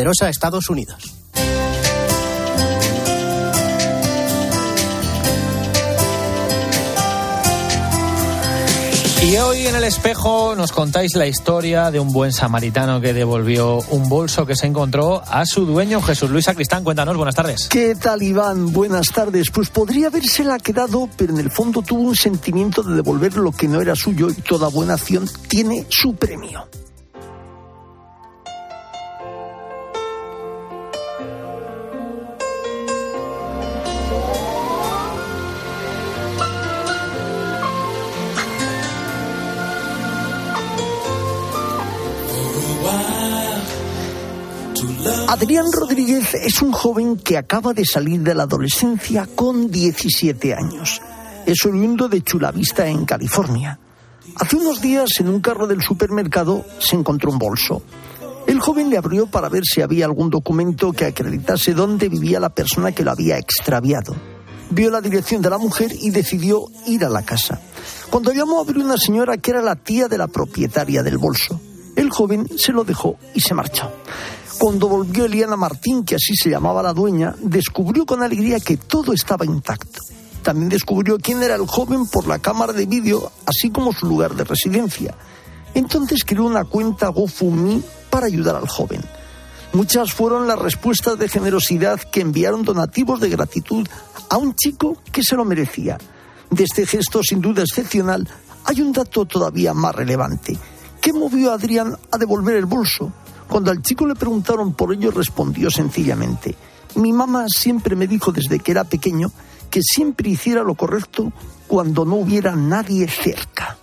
poderosa Estados Unidos. Y hoy en el espejo nos contáis la historia de un buen samaritano que devolvió un bolso que se encontró a su dueño, Jesús Luis Acristán. Cuéntanos, buenas tardes. ¿Qué tal, Iván? Buenas tardes. Pues podría habérsela quedado, pero en el fondo tuvo un sentimiento de devolver lo que no era suyo y toda buena acción tiene su premio. Adrián Rodríguez es un joven que acaba de salir de la adolescencia con 17 años. Es oriundo de Chula Vista, en California. Hace unos días, en un carro del supermercado, se encontró un bolso. El joven le abrió para ver si había algún documento que acreditase dónde vivía la persona que lo había extraviado. Vio la dirección de la mujer y decidió ir a la casa. Cuando llamó abrió una señora que era la tía de la propietaria del bolso. El joven se lo dejó y se marchó. Cuando volvió Eliana Martín, que así se llamaba la dueña, descubrió con alegría que todo estaba intacto. También descubrió quién era el joven por la cámara de vídeo, así como su lugar de residencia. Entonces creó una cuenta GoFundMe para ayudar al joven. Muchas fueron las respuestas de generosidad que enviaron donativos de gratitud a un chico que se lo merecía. De este gesto sin duda excepcional hay un dato todavía más relevante. ¿Qué movió a Adrián a devolver el bolso? Cuando al chico le preguntaron por ello, respondió sencillamente, mi mamá siempre me dijo desde que era pequeño que siempre hiciera lo correcto cuando no hubiera nadie cerca.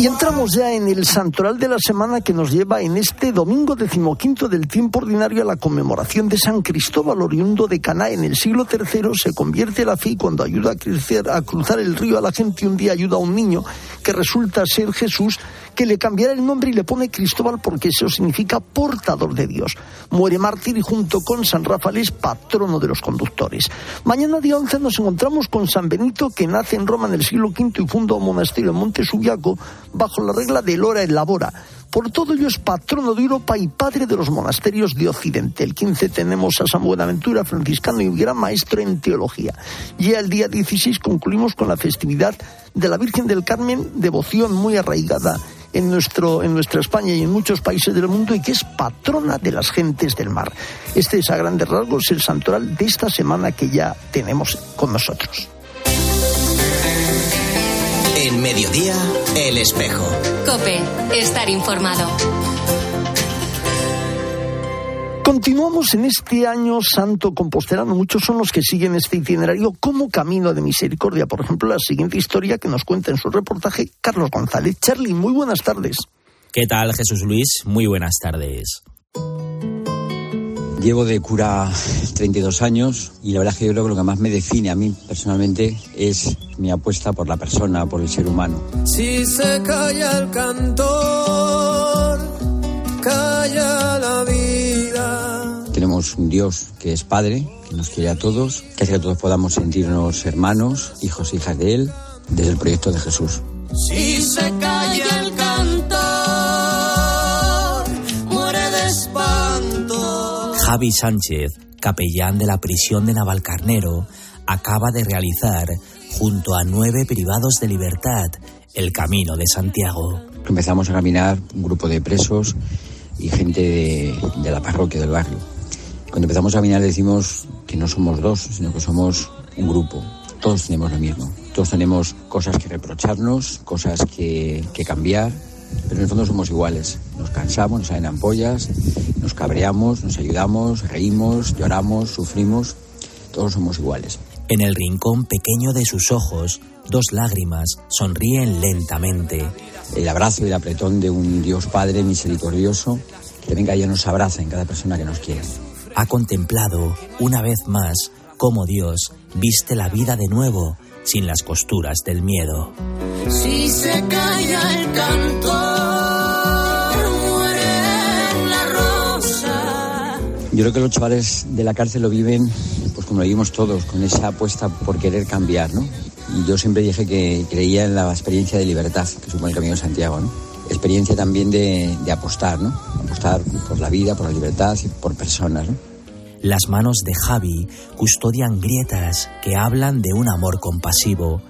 Y entramos ya en el santoral de la semana que nos lleva en este domingo decimoquinto del tiempo ordinario a la conmemoración de San Cristóbal, oriundo de Caná. En el siglo III se convierte la fe y cuando ayuda a, crecer, a cruzar el río a la gente, un día ayuda a un niño que resulta ser Jesús, que le cambiará el nombre y le pone Cristóbal porque eso significa portador de Dios. Muere mártir y junto con San Rafael es patrono de los conductores. Mañana día 11 nos encontramos con San Benito que nace en Roma en el siglo V y funda un monasterio en Monte Subiaco bajo la regla del hora et labora. Por todo ello es patrono de Europa y padre de los monasterios de Occidente. El 15 tenemos a San Buenaventura, franciscano y gran maestro en teología. Y el día 16 concluimos con la festividad de la Virgen del Carmen, devoción muy arraigada en, nuestro, en nuestra España y en muchos países del mundo y que es patrona de las gentes del mar. Este es a grandes rasgos el santoral de esta semana que ya tenemos con nosotros. En mediodía, el espejo. Cope, estar informado. Continuamos en este año santo compostelano. Muchos son los que siguen este itinerario como camino de misericordia. Por ejemplo, la siguiente historia que nos cuenta en su reportaje Carlos González. Charlie, muy buenas tardes. ¿Qué tal, Jesús Luis? Muy buenas tardes. Llevo de cura 32 años y la verdad es que yo creo que lo que más me define a mí personalmente es mi apuesta por la persona, por el ser humano. Si se calla el cantor, calla la vida. Tenemos un Dios que es Padre, que nos quiere a todos, que hace que todos podamos sentirnos hermanos, hijos e hijas de Él, desde el proyecto de Jesús. Si se Javi Sánchez, capellán de la prisión de Navalcarnero, acaba de realizar, junto a nueve privados de libertad, el Camino de Santiago. Empezamos a caminar un grupo de presos y gente de, de la parroquia del barrio. Cuando empezamos a caminar decimos que no somos dos, sino que somos un grupo. Todos tenemos lo mismo. Todos tenemos cosas que reprocharnos, cosas que, que cambiar, pero en el fondo somos iguales. Nos cansamos, nos salen ampollas, nos cabreamos, nos ayudamos, reímos, lloramos, sufrimos. Todos somos iguales. En el rincón pequeño de sus ojos, dos lágrimas sonríen lentamente. El abrazo y el apretón de un Dios Padre misericordioso que venga y nos abraza en cada persona que nos quiere. Ha contemplado, una vez más, cómo Dios viste la vida de nuevo, sin las costuras del miedo. Si se calla el cantor, muere la rosa. Yo creo que los chavales de la cárcel lo viven, pues como lo vivimos todos, con esa apuesta por querer cambiar, ¿no? Y yo siempre dije que creía en la experiencia de libertad que supone el Camino de Santiago, ¿no? Experiencia también de, de apostar, ¿no? Apostar por la vida, por la libertad y por personas, ¿no? Las manos de Javi custodian grietas que hablan de un amor compasivo,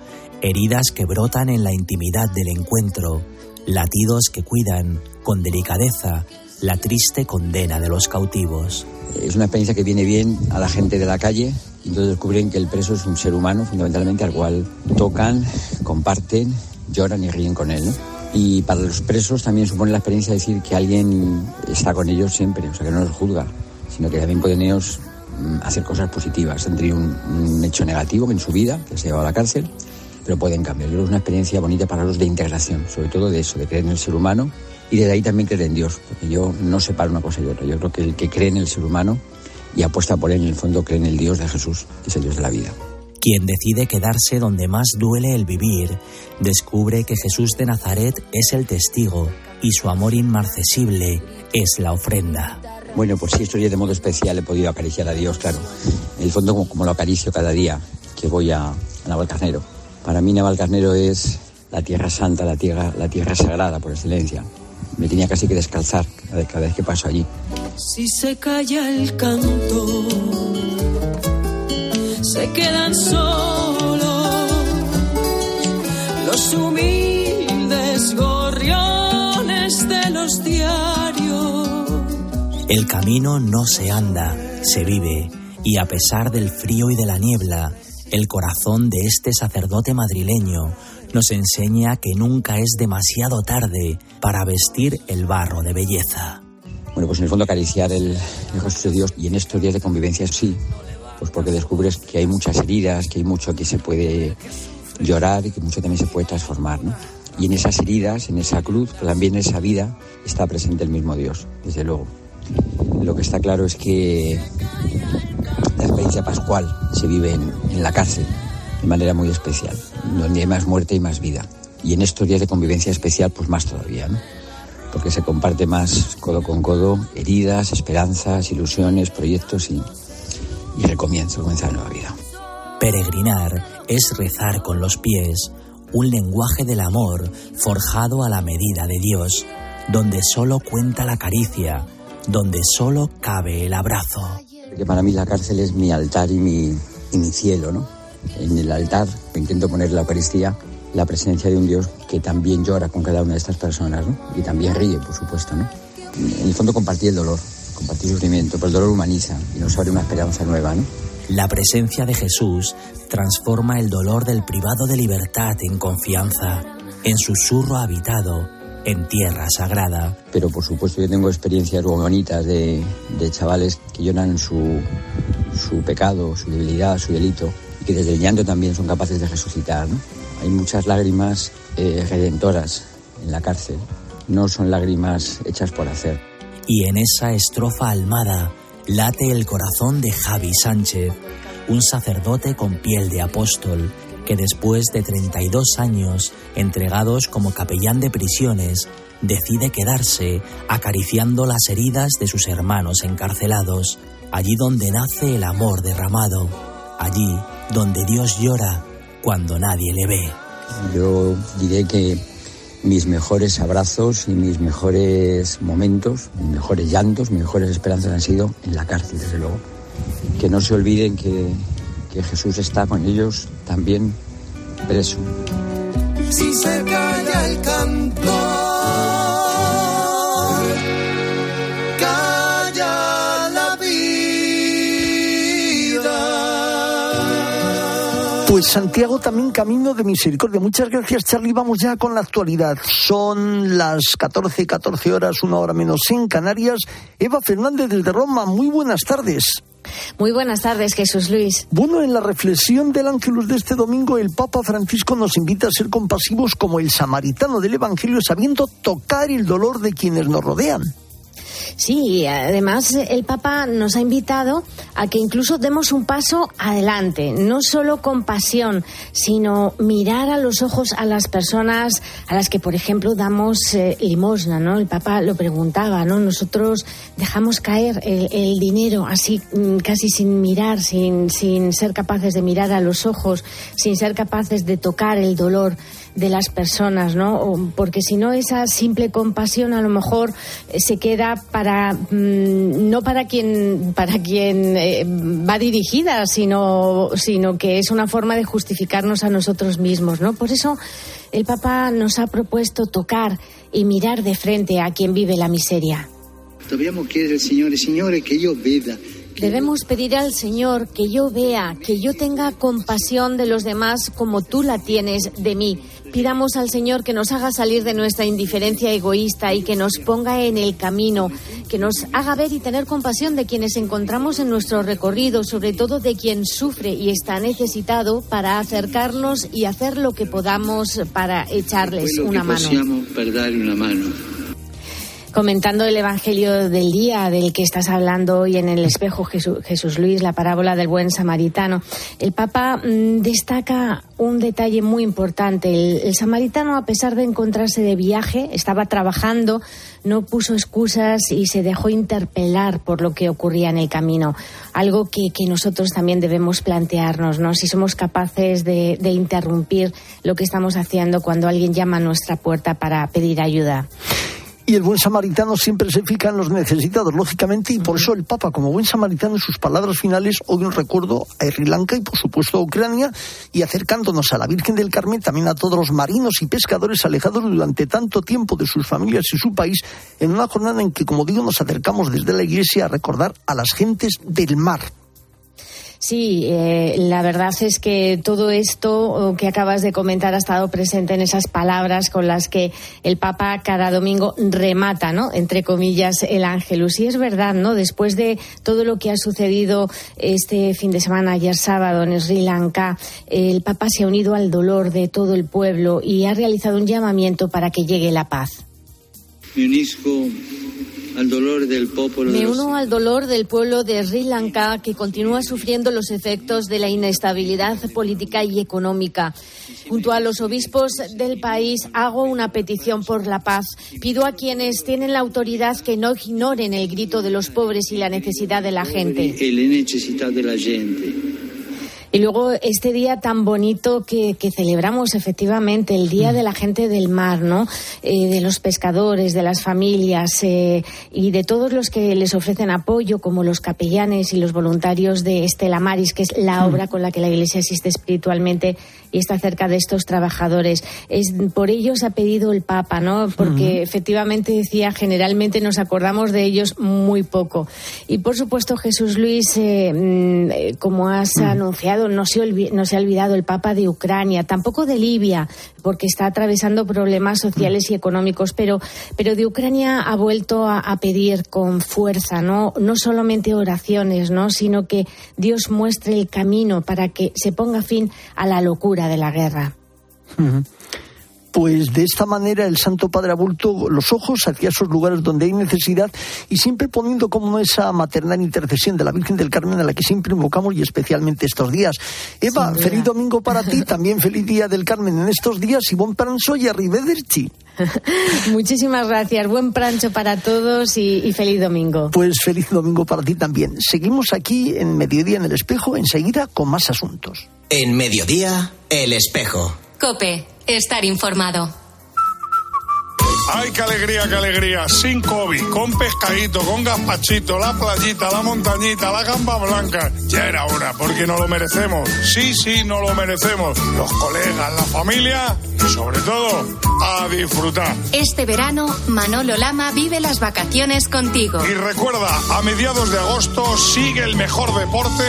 heridas que brotan en la intimidad del encuentro, latidos que cuidan, con delicadeza, la triste condena de los cautivos. Es una experiencia que viene bien a la gente de la calle y entonces descubren que el preso es un ser humano fundamentalmente al cual tocan, comparten, lloran y ríen con él. Y para los presos también supone la experiencia de decir que alguien está con ellos siempre, o sea, que no los juzga, sino que también pueden ellos mm, hacer cosas positivas. Han tenido un, un hecho negativo en su vida, que se ha llevado a la cárcel, pero pueden cambiar. Yo es una experiencia bonita para los de integración, sobre todo de eso, de creer en el ser humano y de ahí también creer en Dios, porque yo no separo una cosa y otra. Yo creo que el que cree en el ser humano y apuesta por él, en el fondo cree en el Dios de Jesús, que es el Dios de la vida. Quien decide quedarse donde más duele el vivir, descubre que Jesús de Nazaret es el testigo y su amor inmarcesible es la ofrenda. Bueno, pues sí, días de modo especial he podido acariciar a Dios, claro. En el fondo, como, lo acaricio cada día que voy a, a Navalcarnero. Para mí Navalcarnero es la tierra santa, la tierra, la tierra sagrada por excelencia. Me tenía casi que descalzar cada vez, que paso allí. Si se calla el canto, se quedan solos los humildes gorriones de los diarios. El camino no se anda, se vive, y a pesar del frío y de la niebla, el corazón de este sacerdote madrileño nos enseña que nunca es demasiado tarde para vestir el barro de belleza. Bueno, pues en el fondo acariciar el, rostro de Dios y en estos días de convivencia sí, pues porque descubres que hay muchas heridas, que hay mucho que se puede llorar y que mucho también se puede transformar, ¿no? Y en esas heridas, en esa cruz, pero también en esa vida, está presente el mismo Dios, desde luego. Lo que está claro es que la experiencia pascual se vive en, la cárcel de manera muy especial, donde hay más muerte y más vida. Y en estos días de convivencia especial, pues más todavía, ¿no? Porque se comparte más codo con codo heridas, esperanzas, ilusiones, proyectos y, y recomienzo, comienza la nueva vida. Peregrinar es rezar con los pies, un lenguaje del amor forjado a la medida de Dios, donde solo cuenta la caricia, donde solo cabe el abrazo. Que para mí la cárcel es mi altar y mi, y mi cielo, ¿no? En el altar intento poner la Eucaristía la presencia de un Dios que también llora con cada una de estas personas, ¿no? Y también ríe, por supuesto, ¿no? En el fondo compartir el dolor, compartir el sufrimiento, pero el dolor humaniza y nos abre una esperanza nueva, ¿no? La presencia de Jesús transforma el dolor del privado de libertad en confianza, en susurro habitado, en tierra sagrada. Pero por supuesto yo tengo experiencias muy bonitas de, de chavales que lloran su, su pecado, su debilidad, su delito, y que desde el llanto también son capaces de resucitar, ¿no? Hay muchas lágrimas eh, redentoras en la cárcel, no son lágrimas hechas por hacer. Y en esa estrofa almada late el corazón de Javi Sánchez, un sacerdote con piel de apóstol que después de 32 años entregados como capellán de prisiones, decide quedarse acariciando las heridas de sus hermanos encarcelados, allí donde nace el amor derramado, allí donde Dios llora cuando nadie le ve. Yo diré que mis mejores abrazos y mis mejores momentos, mis mejores llantos, mis mejores esperanzas han sido en la cárcel, desde luego. Que no se olviden que, que Jesús está con ellos también preso. Si se calla el canto, calla la vida. Pues Santiago también camino de misericordia. Muchas gracias, Charlie. Vamos ya con la actualidad. Son las 14, 14 horas, una hora menos en Canarias. Eva Fernández desde Roma, muy buenas tardes. Muy buenas tardes, Jesús Luis. Bueno, en la reflexión del Ángelus de este domingo, el Papa Francisco nos invita a ser compasivos como el samaritano del Evangelio, sabiendo tocar el dolor de quienes nos rodean. Sí, además el Papa nos ha invitado a que incluso demos un paso adelante, no solo con pasión, sino mirar a los ojos a las personas a las que, por ejemplo, damos eh, limosna, ¿no? El Papa lo preguntaba, ¿no? Nosotros dejamos caer el, dinero así, mm, casi sin mirar, sin, sin ser capaces de mirar a los ojos, sin ser capaces de tocar el dolor de las personas, ¿no? Porque si no, esa simple compasión a lo mejor eh, se queda para mm, no para quien para quien eh, va dirigida, sino sino que es una forma de justificarnos a nosotros mismos, ¿no? Por eso el Papa nos ha propuesto tocar y mirar de frente a quien vive la miseria. Dobbiamo chiedere al Signore, Signore, che io veda Debemos pedir al Señor que yo vea, que yo tenga compasión de los demás como tú la tienes de mí. Pidamos al Señor que nos haga salir de nuestra indiferencia egoísta y que nos ponga en el camino, que nos haga ver y tener compasión de quienes encontramos en nuestro recorrido, sobre todo de quien sufre y está necesitado para acercarnos y hacer lo que podamos para echarles una mano comentando el Evangelio del día del que estás hablando hoy en el espejo Jesús, Luis, la parábola del buen samaritano. El Papa mm, destaca un detalle muy importante. El, samaritano, a pesar de encontrarse de viaje, estaba trabajando, no puso excusas y se dejó interpelar por lo que ocurría en el camino. Algo que, nosotros también debemos plantearnos, ¿no? Si somos capaces de interrumpir lo que estamos haciendo cuando alguien llama a nuestra puerta para pedir ayuda. Y el buen samaritano siempre se fija en los necesitados, lógicamente, y por eso el Papa, como buen samaritano, en sus palabras finales, hoy un recuerdo a Sri Lanka y, por supuesto, a Ucrania, y acercándonos a la Virgen del Carmen, también a todos los marinos y pescadores alejados durante tanto tiempo de sus familias y su país, en una jornada en que, como digo, nos acercamos desde la Iglesia a recordar a las gentes del mar. Sí, eh, la verdad es que todo esto que acabas de comentar ha estado presente en esas palabras con las que el Papa cada domingo remata, ¿no? Entre comillas, el ángelus. Y es verdad, ¿no? Después de todo lo que ha sucedido este fin de semana, ayer sábado, en Sri Lanka, el Papa se ha unido al dolor de todo el pueblo y ha realizado un llamamiento para que llegue la paz. Me dolor del Me uno al dolor del pueblo de Sri Lanka que continúa sufriendo los efectos de la inestabilidad política y económica. Junto a los obispos del país hago una petición por la paz. Pido a quienes tienen la autoridad que no ignoren el grito de los pobres y la necesidad de la gente. Y luego este día tan bonito que, celebramos efectivamente, el Día mm. de la Gente del Mar, ¿no? Eh, de los pescadores, de las familias eh, y de todos los que les ofrecen apoyo, como los capellanes y los voluntarios de Estela Maris, que es la mm. obra con la que la Iglesia asiste espiritualmente y está cerca de estos trabajadores. Es, por ellos ha pedido el Papa, ¿no? Porque efectivamente decía, generalmente nos acordamos de ellos muy poco. Y por supuesto, Jesús Luis, eh, mm, como has anunciado, no se, no se ha olvidado el Papa de Ucrania, tampoco de Libia, porque está atravesando problemas sociales y económicos, pero, pero de Ucrania ha vuelto a, pedir con fuerza, ¿no? no solamente oraciones, ¿no? sino que Dios muestre el camino para que se ponga fin a la locura de la guerra. Pues de esta manera el Santo Padre ha vuelto los ojos hacia esos lugares donde hay necesidad y siempre poniendo como esa maternal intercesión de la Virgen del Carmen a la que siempre invocamos y especialmente estos días. Eva, feliz domingo para ti, también feliz día del Carmen en estos días y buen pranzo y arrivederci. Muchísimas gracias, buen prancho para todos y, y feliz domingo. Pues feliz domingo para ti también. Seguimos aquí en Mediodía en el Espejo, enseguida con más asuntos. En Mediodía, el Espejo. Cope estar informado. Ay, qué alegría, qué alegría. Sin COVID, con pescadito, con gazpachito, la playita, la montañita, la gamba blanca. Ya era hora, porque no lo merecemos. Sí, sí, no lo merecemos. Los colegas, la familia y sobre todo a disfrutar. Este verano, Manolo Lama vive las vacaciones contigo. Y recuerda, a mediados de agosto sigue el mejor deporte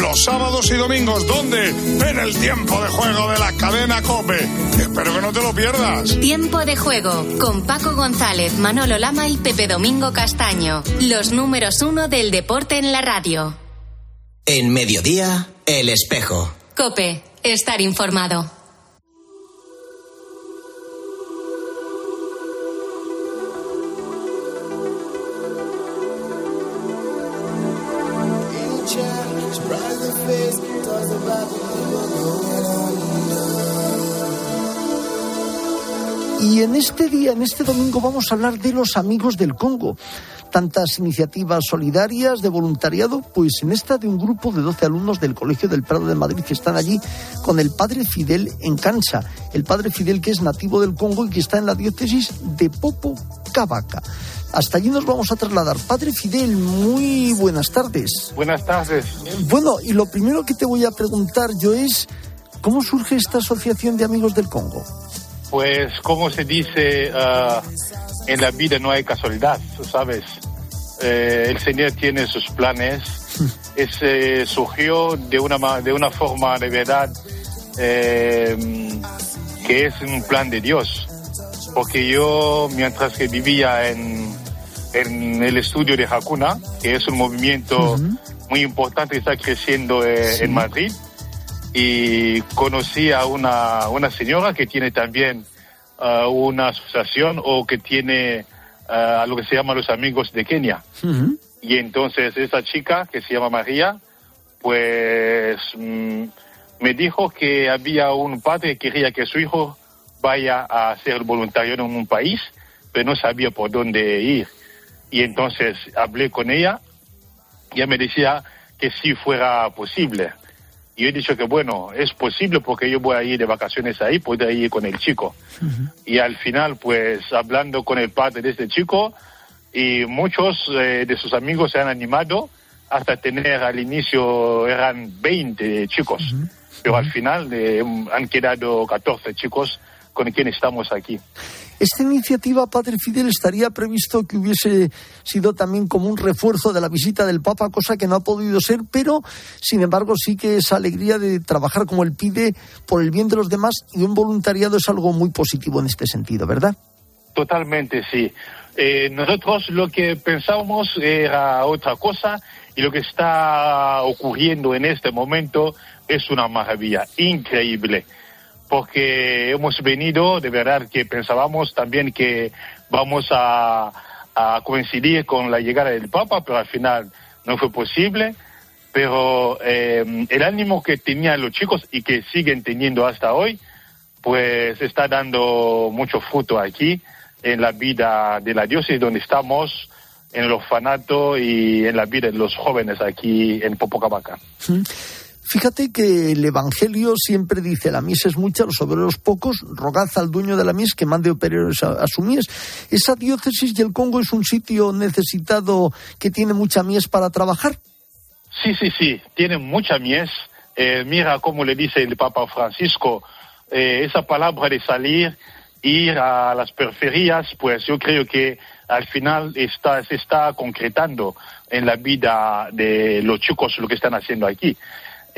los sábados y domingos. ¿Dónde? En el tiempo de juego de la cadena Cope. Espero que no te lo pierdas. Tiempo de juego con Paco González, Manolo Lama y Pepe Domingo Castaño. Los números uno del deporte en la radio. En mediodía, el espejo. Cope, estar informado. En este día, en este domingo, vamos a hablar de los amigos del Congo tantas iniciativas solidarias de voluntariado, pues en esta de un grupo de 12 alumnos del Colegio del Prado de Madrid que están allí con el padre Fidel en Cancha, el padre Fidel que es nativo del Congo y que está en la diócesis de Popo Cavaca. Hasta allí nos vamos a trasladar. Padre Fidel, muy buenas tardes. Buenas tardes. Bueno, y lo primero que te voy a preguntar yo es, ¿cómo surge esta asociación de amigos del Congo? Pues, como se dice, ah, en la vida no hay casualidad, ¿sabes? Eh, el Señor tiene sus planes. Ese surgió de una, de una forma de verdad eh, que es un plan de Dios. Porque yo, mientras que vivía en, en el estudio de Hakuna, que es un movimiento muy importante que está creciendo eh, en Madrid, y conocí a una, una señora que tiene también uh, una asociación o que tiene uh, a lo que se llama los amigos de Kenia. Y entonces esa chica que se llama María, pues mm, me dijo que había un padre que quería que su hijo vaya a ser voluntario en un país, pero no sabía por dónde ir. Y entonces hablé con ella, y ella me decía que si fuera posible. Y yo he dicho que bueno, es posible porque yo voy a ir de vacaciones ahí, puedo ir con el chico. Y al final, pues hablando con el padre de este chico, y muchos eh, de sus amigos se han animado hasta tener al inicio eran 20 chicos, pero al final eh, han quedado 14 chicos con quienes estamos aquí. Esta iniciativa, Padre Fidel, estaría previsto que hubiese sido también como un refuerzo de la visita del Papa, cosa que no ha podido ser, pero sin embargo sí que esa alegría de trabajar como él pide por el bien de los demás y un voluntariado es algo muy positivo en este sentido, ¿verdad? Totalmente, sí. Eh, nosotros lo que pensábamos era otra cosa y lo que está ocurriendo en este momento es una maravilla increíble porque hemos venido, de verdad que pensábamos también que vamos a, coincidir con la llegada del Papa, pero al final no fue posible. Pero eh, el ánimo que tenían los chicos y que siguen teniendo hasta hoy, pues está dando mucho fruto aquí en la vida de la diócesis donde estamos, en el orfanato y en la vida de los jóvenes aquí en Popocabaca. Fíjate que el Evangelio siempre dice, la mies es mucha, los obreros pocos, rogad al dueño de la mies que mande operarios a, su mies. Esa diócesis y el Congo es un sitio necesitado que tiene mucha mies para trabajar. Sí, sí, sí, tiene mucha mies. Eh, mira cómo le dice el Papa Francisco, eh, esa palabra de salir, ir a las periferias, pues yo creo que al final está, se está concretando en la vida de los chicos lo que están haciendo aquí.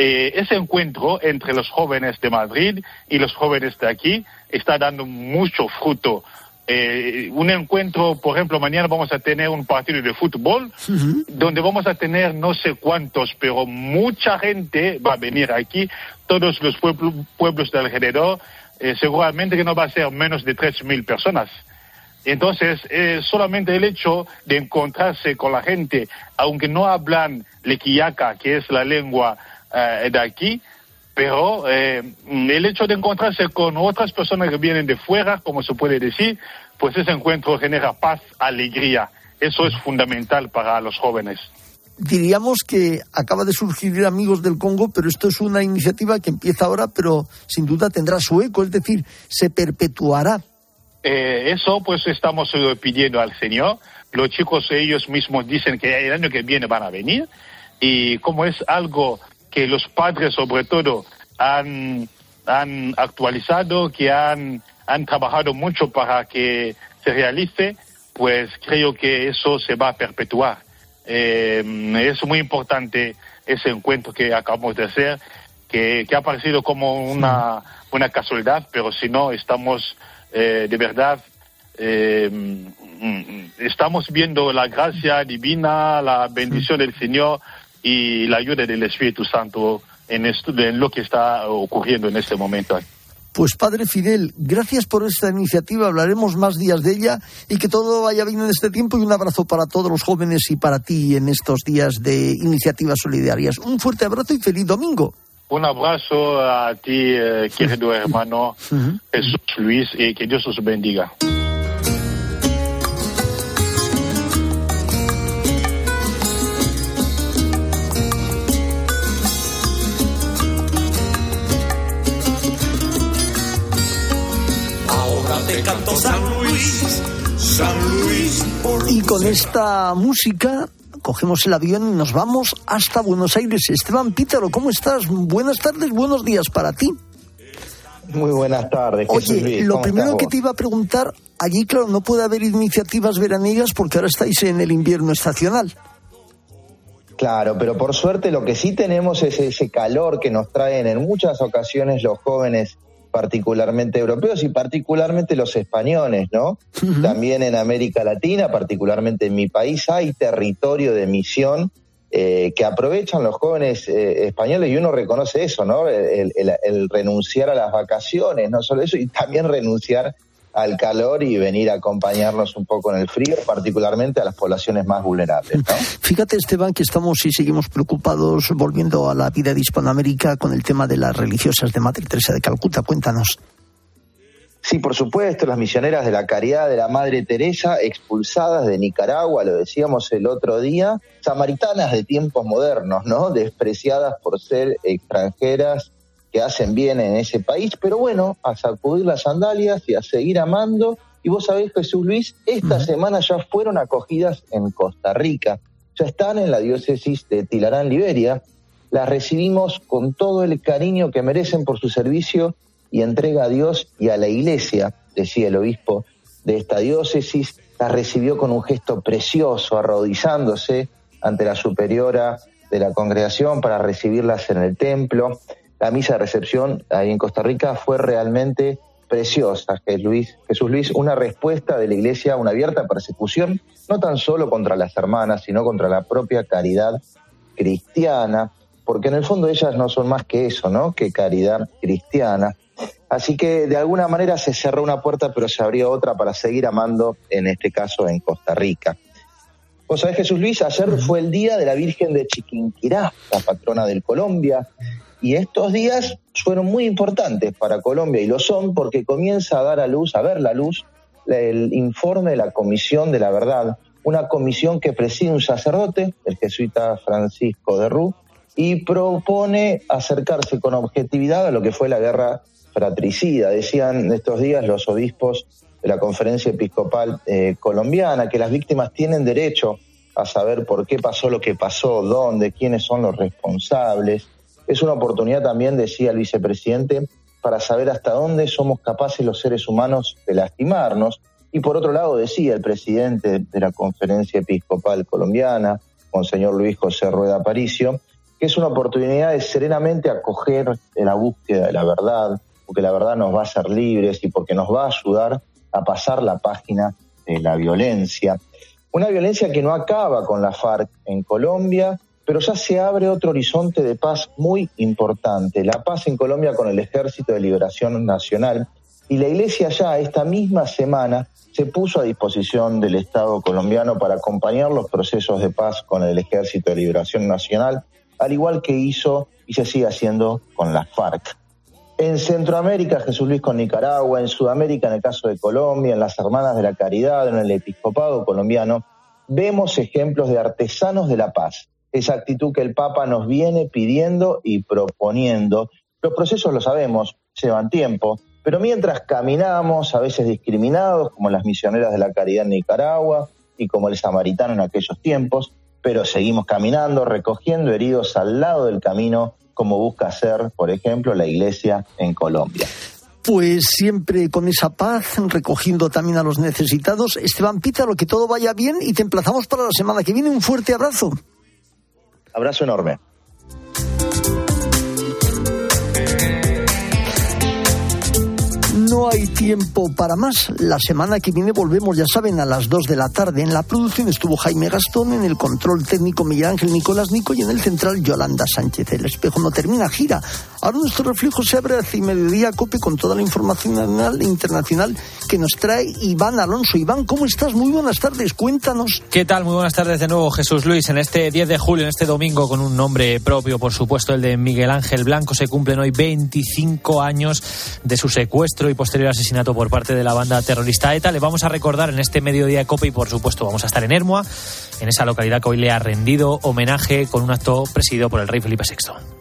Eh, ese encuentro entre los jóvenes de Madrid y los jóvenes de aquí está dando mucho fruto. Eh, un encuentro, por ejemplo, mañana vamos a tener un partido de fútbol donde vamos a tener no sé cuántos, pero mucha gente va a venir aquí, todos los pueblos de alrededor, eh, seguramente que no va a ser menos de 3.000 personas. Entonces, solamente el hecho de encontrarse con la gente, aunque no hablan lequiaca, que es la lengua eh, de aquí, pero eh, el hecho de encontrarse con otras personas que vienen de fuera, como se puede decir, pues ese encuentro genera paz, alegría. Eso es fundamental para los jóvenes. Diríamos que acaba de surgir Amigos del Congo, pero esto es una iniciativa que empieza ahora, pero sin duda tendrá su eco, es decir, se perpetuará. Eh, eso pues estamos pidiendo al Señor. Los chicos ellos mismos dicen que el año que viene van a venir y como es algo que los padres sobre todo han, han actualizado, que han, han trabajado mucho para que se realice, pues creo que eso se va a perpetuar. Eh, es muy importante ese encuentro que acabamos de hacer, que, que ha parecido como una, una casualidad, pero si no, estamos eh, de verdad, eh, estamos viendo la gracia divina, la bendición del Señor y la ayuda del Espíritu Santo en, esto, en lo que está ocurriendo en este momento. Pues Padre Fidel, gracias por esta iniciativa, hablaremos más días de ella y que todo vaya bien en este tiempo y un abrazo para todos los jóvenes y para ti en estos días de iniciativas solidarias. Un fuerte abrazo y feliz domingo. Un abrazo a ti, eh, querido hermano Jesús Luis, y que Dios os bendiga. Te canto San Luis, San Luis. Y con esta música cogemos el avión y nos vamos hasta Buenos Aires. Esteban Pítaro, ¿cómo estás? Buenas tardes, buenos días para ti. Muy buenas tardes. Jesús Oye, Luis, lo ¿cómo primero que te iba a preguntar, allí claro, no puede haber iniciativas veraniegas porque ahora estáis en el invierno estacional. Claro, pero por suerte lo que sí tenemos es ese calor que nos traen en muchas ocasiones los jóvenes, particularmente europeos y particularmente los españoles, ¿no? También en América Latina, particularmente en mi país, hay territorio de misión eh, que aprovechan los jóvenes eh, españoles y uno reconoce eso, ¿no? El, el- el renunciar a las vacaciones, no solo eso, y también renunciar al calor y venir a acompañarnos un poco en el frío, particularmente a las poblaciones más vulnerables, ¿no? Fíjate, Esteban, que estamos y seguimos preocupados volviendo a la vida de Hispanoamérica con el tema de las religiosas de Madre Teresa de Calcuta. Cuéntanos. Sí, por supuesto, las misioneras de la caridad de la Madre Teresa, expulsadas de Nicaragua, lo decíamos el otro día, samaritanas de tiempos modernos, ¿no? Despreciadas por ser extranjeras que hacen bien en ese país, pero bueno, a sacudir las sandalias y a seguir amando. Y vos sabés, Jesús Luis, esta semana ya fueron acogidas en Costa Rica, ya están en la diócesis de Tilarán, Liberia. Las recibimos con todo el cariño que merecen por su servicio y entrega a Dios y a la iglesia, decía el obispo de esta diócesis, la recibió con un gesto precioso, arrodizándose ante la superiora de la congregación para recibirlas en el templo. La misa de recepción ahí en Costa Rica fue realmente preciosa, Jesús Luis, Jesús Luis, una respuesta de la iglesia a una abierta persecución, no tan solo contra las hermanas, sino contra la propia caridad cristiana, porque en el fondo ellas no son más que eso, ¿no? Que caridad cristiana. Así que de alguna manera se cerró una puerta, pero se abrió otra para seguir amando, en este caso en Costa Rica. Vos sabés, Jesús Luis, ayer fue el día de la Virgen de Chiquinquirá, la patrona del Colombia, y estos días fueron muy importantes para Colombia y lo son porque comienza a dar a luz, a ver la luz, el informe de la Comisión de la Verdad, una comisión que preside un sacerdote, el jesuita Francisco de Rú, y propone acercarse con objetividad a lo que fue la guerra fratricida. Decían estos días los obispos de la conferencia episcopal eh, colombiana que las víctimas tienen derecho a saber por qué pasó lo que pasó, dónde, quiénes son los responsables. Es una oportunidad también, decía el vicepresidente, para saber hasta dónde somos capaces los seres humanos de lastimarnos. Y por otro lado, decía el presidente de la conferencia episcopal colombiana, Monseñor Luis José Rueda Aparicio, que es una oportunidad de serenamente acoger la búsqueda de la verdad, porque la verdad nos va a hacer libres y porque nos va a ayudar a pasar la página de la violencia. Una violencia que no acaba con la FARC en Colombia, pero ya se abre otro horizonte de paz muy importante, la paz en Colombia con el Ejército de Liberación Nacional. Y la Iglesia ya esta misma semana se puso a disposición del Estado colombiano para acompañar los procesos de paz con el Ejército de Liberación Nacional, al igual que hizo y se sigue haciendo con la FARC. En Centroamérica, Jesús Luis con Nicaragua, en Sudamérica, en el caso de Colombia, en las Hermanas de la Caridad, en el Episcopado colombiano, vemos ejemplos de artesanos de la paz, esa actitud que el Papa nos viene pidiendo y proponiendo. Los procesos, lo sabemos, llevan tiempo, pero mientras caminamos, a veces discriminados, como las misioneras de la caridad en Nicaragua y como el samaritano en aquellos tiempos, pero seguimos caminando, recogiendo heridos al lado del camino, como busca hacer, por ejemplo, la iglesia en Colombia. Pues siempre con esa paz, recogiendo también a los necesitados. Esteban Pítaro, que todo vaya bien y te emplazamos para la semana que viene. Un fuerte abrazo. Abrazo enorme. no hay tiempo para más. La semana que viene volvemos, ya saben, a las 2 de la tarde. En la producción estuvo Jaime Gastón, en el control técnico Miguel Ángel Nicolás Nico y en el central Yolanda Sánchez. El espejo no termina, gira. Ahora nuestro reflejo se abre hacia mediodía cope con toda la información nacional e internacional que nos trae Iván Alonso. Iván, ¿cómo estás? Muy buenas tardes, cuéntanos. ¿Qué tal? Muy buenas tardes de nuevo, Jesús Luis. En este 10 de julio, en este domingo, con un nombre propio, por supuesto, el de Miguel Ángel Blanco, se cumplen hoy 25 años de su secuestro y posterior asesinato por parte de la banda terrorista ETA. Le vamos a recordar en este mediodía COPE y, por supuesto, vamos a estar en Hermoa, en esa localidad que hoy le ha rendido homenaje con un acto presidido por el rey Felipe VI.